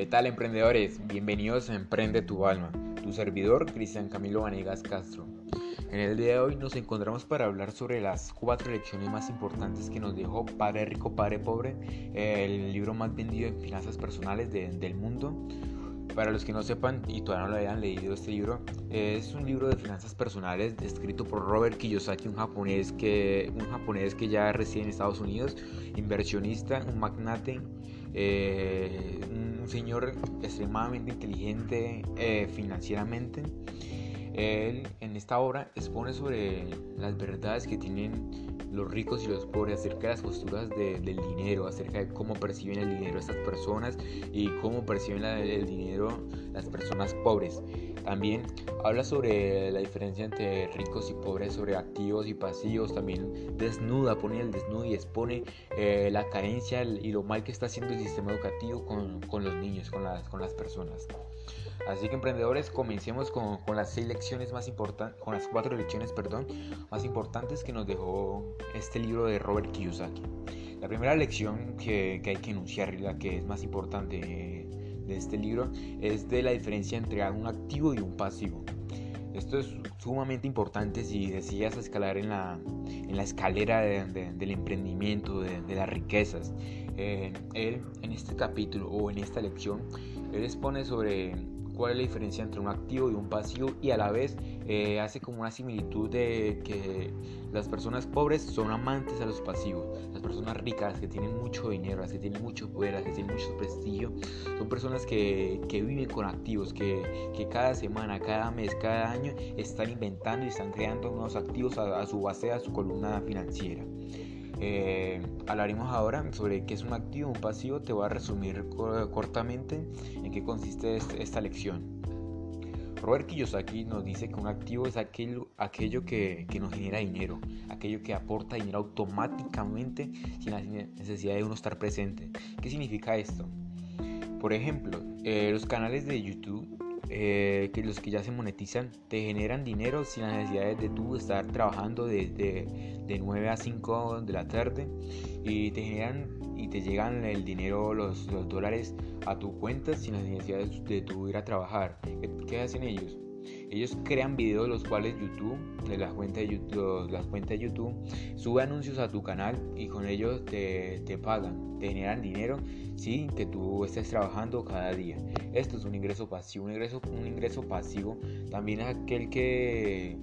¿Qué tal emprendedores? Bienvenidos a Emprende tu alma. Tu servidor, Cristian Camilo Vanegas Castro. En el día de hoy nos encontramos para hablar sobre las cuatro lecciones más importantes que nos dejó Padre Rico, Padre Pobre, el libro más vendido en finanzas personales del mundo. Para los que no sepan y todavía no lo hayan leído este libro, es un libro de finanzas personales escrito por Robert Kiyosaki, un japonés que, un japonés que ya reside en Estados Unidos, inversionista, un magnate, eh, un señor extremadamente inteligente eh, financieramente. Él en esta obra expone sobre las verdades que tienen los ricos y los pobres acerca de las posturas del dinero, acerca de cómo perciben el dinero estas personas y cómo perciben el dinero las personas pobres. También habla sobre la diferencia entre ricos y pobres, sobre activos y pasivos. También desnuda, pone el desnudo y expone eh, la carencia y lo mal que está haciendo el sistema educativo con, con los niños, con las, con las personas. Así que emprendedores, comencemos con, con las seis lecciones más importantes, con las cuatro lecciones, perdón, más importantes que nos dejó este libro de Robert Kiyosaki. La primera lección que, que hay que enunciar y la que es más importante de este libro es de la diferencia entre un activo y un pasivo. Esto es sumamente importante si deseas escalar en la, en la escalera del emprendimiento, de, las riquezas. Eh, él en este capítulo o en esta lección, él expone sobre cuál es la diferencia entre un activo y un pasivo y a la vez eh, hace como una similitud de que las personas pobres son amantes a los pasivos, las personas ricas, las que tienen mucho dinero, las que tienen mucho poder, las que tienen mucho prestigio, son personas que, que viven con activos, que, que, cada semana, cada mes, cada año están inventando y están creando nuevos activos a, a su base, a su columna financiera. Eh, hablaremos ahora sobre qué es un activo, un pasivo. Te voy a resumir cortamente en qué consiste este, esta lección. Robert Kiyosaki nos dice que un activo es aquello, aquello que, que, nos genera dinero, aquello que aporta dinero automáticamente sin la necesidad de uno estar presente. ¿Qué significa esto? Por ejemplo, eh, los canales de YouTube eh, que los que ya se monetizan te generan dinero sin la necesidad de tú estar trabajando de, de, 9 a 5 de la tarde y te generan y te llegan el dinero, los, los dólares a tu cuenta sin la necesidad de, de tú ir a trabajar. ¿Qué, hacen ellos? Ellos crean videos los cuales YouTube, de las cuentas de YouTube, las cuentas de YouTube, sube anuncios a tu canal y con ellos te, te pagan, te generan dinero sin que tú estés trabajando cada día. Esto es un ingreso pasivo. Un ingreso, un ingreso pasivo también es aquel que,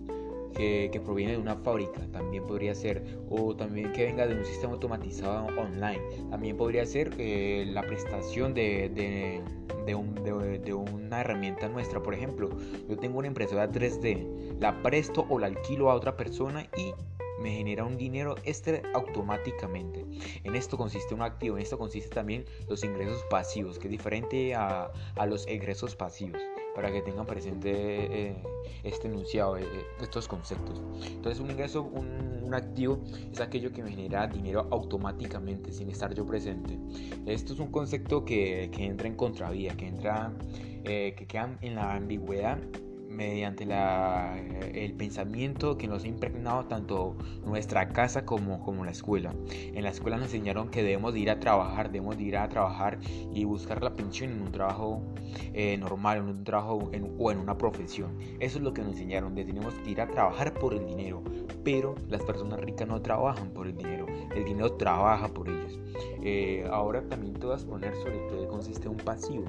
que, proviene de una fábrica, también podría ser, o también que venga de un sistema automatizado online. También podría ser eh, la prestación de, de, de, una herramienta nuestra. Por ejemplo, yo tengo una impresora 3D, la presto o la alquilo a otra persona y me genera un dinero extra automáticamente. En esto consiste un activo, en esto consiste también los ingresos pasivos, que es diferente a, a los egresos pasivos, para que tengan presente eh, este enunciado, eh, estos conceptos. Entonces un ingreso, un, un, activo es aquello que me genera dinero automáticamente sin estar yo presente. Esto es un concepto que, que entra en contravía, que entra, eh, que queda en la ambigüedad mediante la, eh, el pensamiento que nos ha impregnado tanto nuestra casa como, como la escuela. En la escuela nos enseñaron que debemos de ir a trabajar, debemos de ir a trabajar y buscar la pensión en un trabajo eh, normal, en un trabajo en, o en una profesión. Eso es lo que nos enseñaron, de tenemos que ir a trabajar por el dinero. Pero las personas ricas no trabajan por el dinero, el dinero trabaja por ellos. Eh, ahora también te vas a poner sobre qué consiste un pasivo.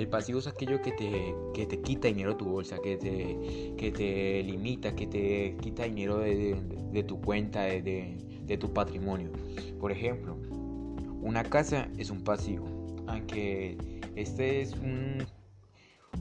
El pasivo es aquello que te, que te quita dinero de tu bolsa, que te, que te limita, que te quita dinero de, tu cuenta, de, de tu patrimonio. Por ejemplo, una casa es un pasivo, aunque este es un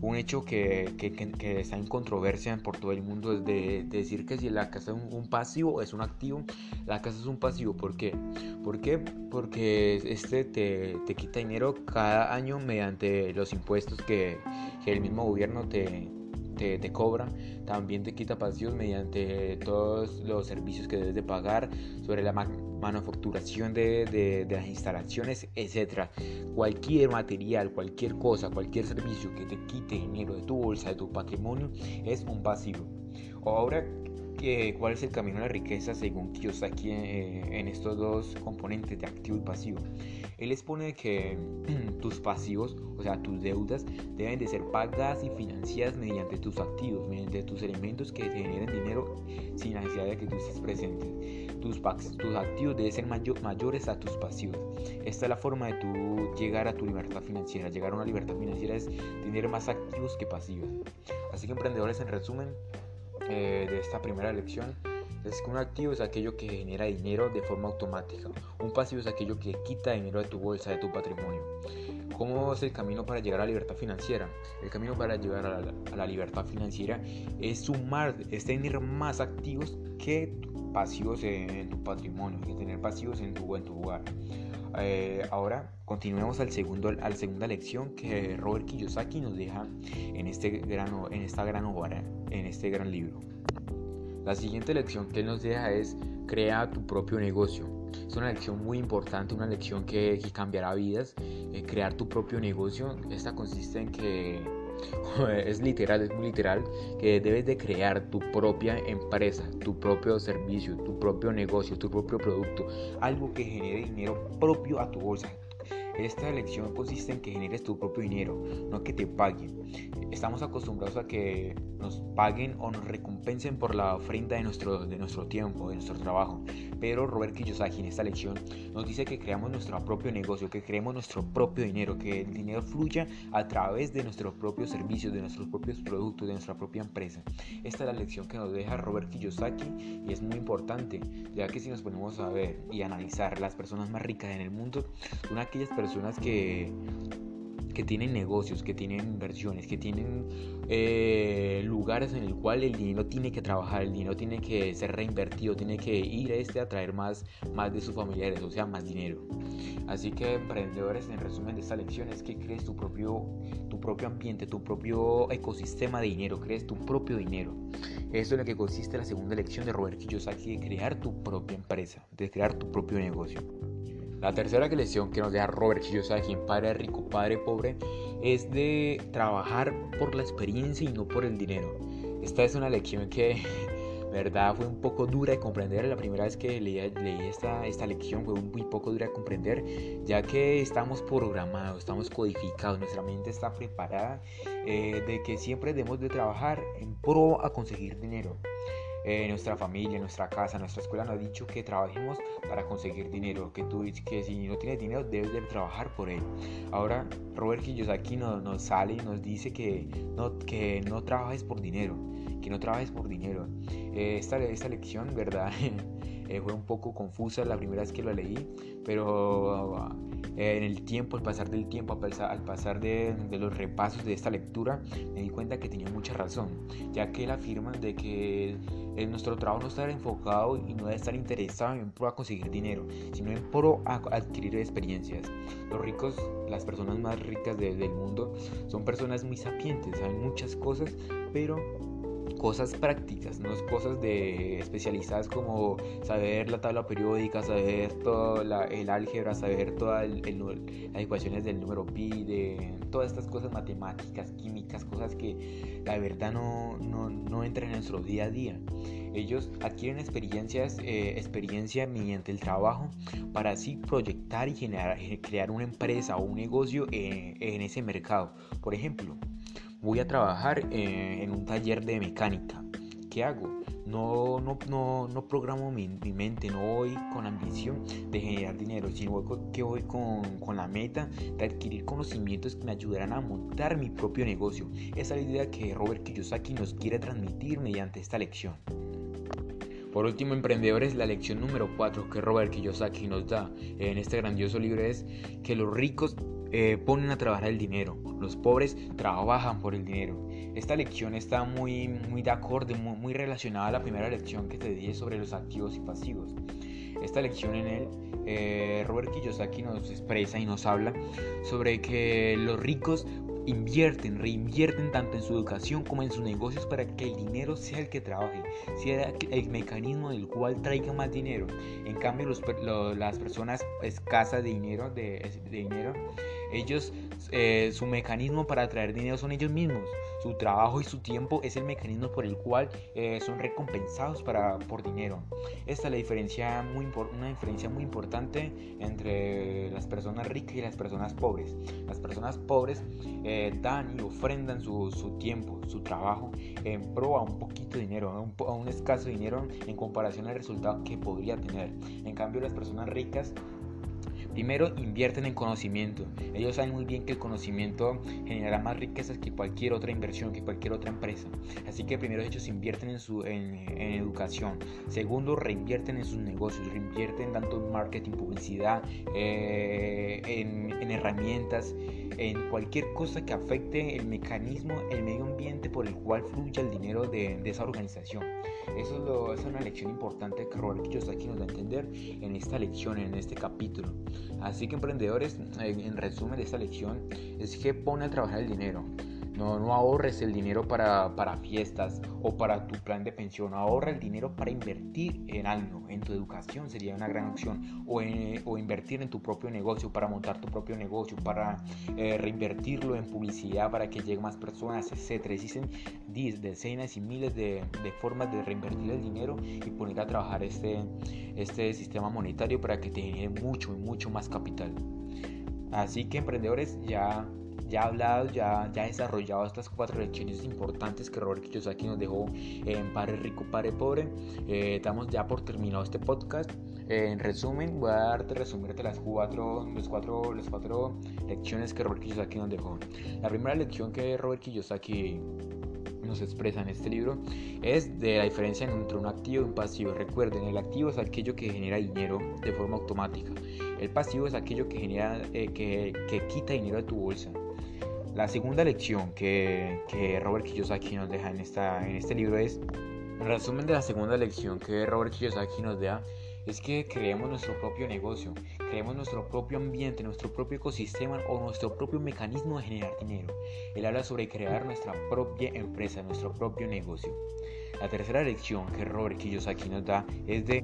un hecho que, que, está en controversia por todo el mundo es de, decir que si la casa es un, pasivo es un activo, la casa es un pasivo. ¿Por qué? ¿Por qué? Porque este te, te quita dinero cada año mediante los impuestos que, el mismo gobierno te, te, cobra, también te quita pasivos mediante todos los servicios que debes de pagar, sobre la manufacturación de, de, las instalaciones, etc. Cualquier material, cualquier cosa, cualquier servicio que te quite dinero de tu bolsa, de tu patrimonio, es un pasivo. Ahora que, cuál es el camino a la riqueza según Kiyosaki eh, en estos dos componentes de activo y pasivo. Él expone que tus pasivos, o sea, tus deudas, deben de ser pagadas y financiadas mediante tus activos, mediante tus elementos que generen dinero sin necesidad de que tú estés presente. Tus, tus activos deben ser mayores a tus pasivos. Esta es la forma de tú llegar a tu libertad financiera. Llegar a una libertad financiera es tener más activos que pasivos. Así que emprendedores, en resumen eh, de esta primera lección, es que un activo es aquello que genera dinero de forma automática. Un pasivo es aquello que quita dinero de tu bolsa, de tu patrimonio. ¿Cómo es el camino para llegar a la libertad financiera? El camino para llegar a la, libertad financiera es sumar, es tener más activos que pasivos en, tu patrimonio, que tener pasivos en tu, en tu hogar. Eh, ahora continuemos al segundo, a la segunda lección que Robert Kiyosaki nos deja en, este gran, en esta gran obra, en este gran libro. La siguiente lección que él nos deja es crea tu propio negocio. Es una lección muy importante, una lección que, cambiará vidas. Eh, crear tu propio negocio, esta consiste en que es literal, es muy literal, que debes de crear tu propia empresa, tu propio servicio, tu propio negocio, tu propio producto, algo que genere dinero propio a tu bolsa, esta elección consiste en que generes tu propio dinero, no que te paguen. Estamos acostumbrados a que nos paguen o nos recompensen por la ofrenda de nuestro, de nuestro tiempo, de nuestro trabajo. Pero Robert Kiyosaki en esta lección nos dice que creamos nuestro propio negocio, que creemos nuestro propio dinero, que el dinero fluya a través de nuestros propios servicios, de nuestros propios productos, de nuestra propia empresa. Esta es la lección que nos deja Robert Kiyosaki y es muy importante, ya que si nos ponemos a ver y analizar las personas más ricas en el mundo, son aquellas personas que, que tienen negocios, que tienen inversiones, que tienen eh, lugares en el cual el dinero tiene que trabajar, el dinero tiene que ser reinvertido, tiene que ir a este a traer más, más de sus familiares, o sea, más dinero. Así que emprendedores, en resumen de esta lección es que crees tu propio, tu propio ambiente, tu propio ecosistema de dinero, crees tu propio dinero. Esto es lo que consiste la segunda lección de Robert Kiyosaki, de crear tu propia empresa, de crear tu propio negocio. La tercera lección que nos deja Robert Kiyosaki en Padre Rico, Padre Pobre es de trabajar por la experiencia y no por el dinero. Esta es una lección que, verdad, fue un poco dura de comprender. La primera vez que leí, esta, lección fue muy poco dura de comprender, ya que estamos programados, estamos codificados, nuestra mente está preparada eh, de que siempre debemos de trabajar en pro a conseguir dinero. Eh, nuestra familia, nuestra casa, nuestra escuela nos ha dicho que trabajemos para conseguir dinero, que tú que si no tienes dinero debes de trabajar por él. Ahora Robert Kiyosaki nos, nos sale y nos dice que no, que no trabajes por dinero, que no trabajes por dinero. Eh, esta, esta lección, ¿verdad? Eh, fue un poco confusa la primera vez que lo leí, pero eh, en el tiempo, al pasar del tiempo, al pasar, de, los repasos de esta lectura, me di cuenta que tenía mucha razón, ya que él afirma de que nuestro trabajo no está enfocado y no debe estar interesado en pro a conseguir dinero, sino en pro a adquirir experiencias. Los ricos, las personas más ricas del mundo, son personas muy sapientes, saben muchas cosas, pero cosas prácticas, no es cosas de especializadas como saber la tabla periódica, saber todo el álgebra, saber todas las ecuaciones del número pi, de todas estas cosas matemáticas, químicas, cosas que la verdad no, no, entran en nuestro día a día. Ellos adquieren experiencias, eh, experiencia mediante el trabajo para así proyectar y generar, crear una empresa o un negocio en, en ese mercado. Por ejemplo, voy a trabajar eh, en un taller de mecánica. ¿Qué hago? No, no, no, no programo mi, mente, no voy con ambición de generar dinero, sino que voy con, con, la meta de adquirir conocimientos que me ayudarán a montar mi propio negocio. Esa es la idea que Robert Kiyosaki nos quiere transmitir mediante esta lección. Por último, emprendedores, la lección número 4 que Robert Kiyosaki nos da en este grandioso libro es que los ricos eh, ponen a trabajar el dinero, los pobres trabajan por el dinero. Esta lección está muy, muy de acorde, muy, relacionada a la primera lección que te dije sobre los activos y pasivos. Esta lección en él, eh, Robert Kiyosaki nos expresa y nos habla sobre que los ricos invierten, reinvierten tanto en su educación como en sus negocios para que el dinero sea el que trabaje, sea el mecanismo del cual traiga más dinero. En cambio, las personas escasas de dinero, de, dinero Ellos, eh, su mecanismo para atraer dinero son ellos mismos. Su trabajo y su tiempo es el mecanismo por el cual eh, son recompensados para, por dinero. Esta es la diferencia muy, una diferencia muy importante entre las personas ricas y las personas pobres. Las personas pobres eh, dan y ofrendan su, su, tiempo, su trabajo en pro a un poquito de dinero, a un, a un escaso dinero en comparación al resultado que podría tener. En cambio, las personas ricas Primero, invierten en conocimiento. Ellos saben muy bien que el conocimiento generará más riquezas que cualquier otra inversión, que cualquier otra empresa. Así que primero ellos invierten en, su, en, educación. Segundo, reinvierten en sus negocios, reinvierten tanto en marketing, publicidad, eh, en, en herramientas, en cualquier cosa que afecte el mecanismo, el medio ambiente por el cual fluye el dinero de, de esa organización. Eso es, lo, es, una lección importante que Robert Kiyosaki nos da a entender en esta lección, en este capítulo. Así que emprendedores, en resumen de esta lección, es que pone a trabajar el dinero. No, no ahorres el dinero para, para, fiestas o para tu plan de pensión. Ahorra el dinero para invertir en algo, en tu educación sería una gran opción. O, o invertir en tu propio negocio, para montar tu propio negocio, para eh, reinvertirlo en publicidad para que lleguen más personas, etc. Existen decenas y miles de, de, formas de reinvertir el dinero y poner a trabajar este, este sistema monetario para que te genere mucho y mucho más capital. Así que emprendedores ya ya hablado, ya, ya desarrollado estas cuatro lecciones importantes que Robert Kiyosaki nos dejó en Pare Rico, Pare Pobre. Eh, ya por terminado este podcast. Eh, en resumen, voy a darte resumirte las cuatro, los cuatro, las cuatro lecciones que Robert Kiyosaki nos dejó. La primera lección que Robert Kiyosaki nos expresa en este libro es de la diferencia entre un activo y un pasivo. Recuerden, el activo es aquello que genera dinero de forma automática. El pasivo es aquello que genera eh, que, que, quita dinero de tu bolsa. La segunda lección que, que, Robert Kiyosaki nos deja en, en este libro es, en resumen de la segunda lección que Robert Kiyosaki nos deja, es que creemos nuestro propio negocio, creemos nuestro propio ambiente, nuestro propio ecosistema o nuestro propio mecanismo de generar dinero. Él habla sobre crear nuestra propia empresa, nuestro propio negocio. La tercera lección que Robert Kiyosaki nos da es de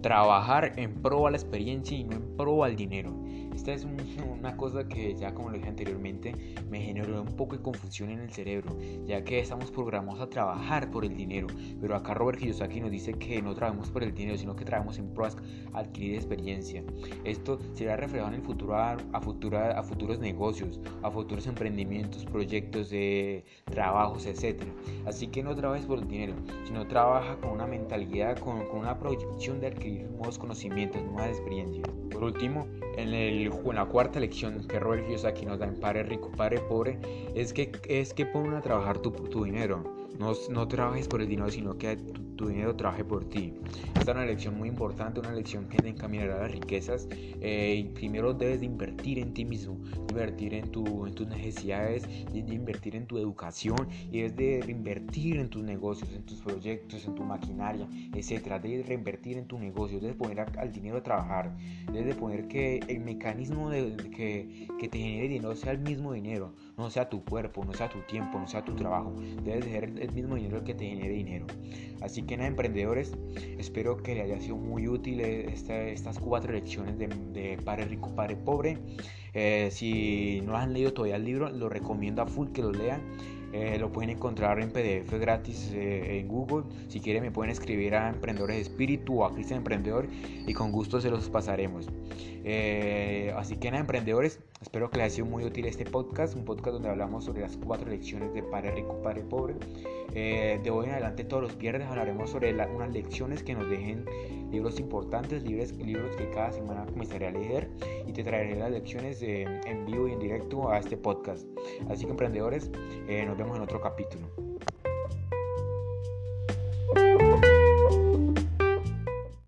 trabajar en pro a la experiencia y no en pro al dinero. Esta es una cosa que ya como lo dije anteriormente me generó un poco de confusión en el cerebro, ya que estamos programados a trabajar por el dinero, pero acá Robert Kiyosaki nos dice que no trabajamos por el dinero, sino que trabajamos en pro a adquirir experiencia. Esto será reflejado en el futuro a, a futuros negocios, a futuros emprendimientos, proyectos de trabajos, etc. Así que no trabajes por el dinero, sino trabaja con una mentalidad, con, con una proyección de adquirir nuevos conocimientos, nuevas experiencias. Por último, en, el, en la cuarta lección que Robert Kiyosaki nos da en Pare Rico, Pare Pobre, es que, es que ponen a trabajar tu, tu dinero. No, no, trabajes por el dinero, sino que tu, dinero trabaje por ti. Esta es una lección muy importante, una lección que te encaminará a las riquezas. Eh, primero debes de invertir en ti mismo, invertir en, tu, tus necesidades, de, invertir en tu educación y debes de reinvertir en tus negocios, en tus proyectos, en tu maquinaria, etc. Debes reinvertir en tu negocio, debes poner al dinero a trabajar, debes de poner que el mecanismo de, que, que te genere dinero sea el mismo dinero, no sea tu cuerpo, no sea tu tiempo, no sea tu trabajo. Debes de ser el mismo dinero que te genere dinero. Así que nada, emprendedores, espero que les haya sido muy útil estas cuatro lecciones de, de Padre Rico, Padre Pobre. Eh, si no han leído todavía el libro, lo recomiendo a full que lo lean. Eh, lo pueden encontrar en PDF gratis eh, en Google. Si quieren me pueden escribir a Emprendedores de Espíritu o a Cristian Emprendedor y con gusto se los pasaremos. así que nada, emprendedores, espero que les haya sido muy útil este podcast, un podcast donde hablamos sobre las cuatro lecciones de Padre Rico, Padre Pobre. de hoy en adelante todos los viernes hablaremos sobre unas lecciones que nos dejen libros importantes, libros, libros que cada semana comenzaré a leer y te traeré las lecciones en vivo y en directo a este podcast. Así que emprendedores, eh, nos vemos en otro capítulo.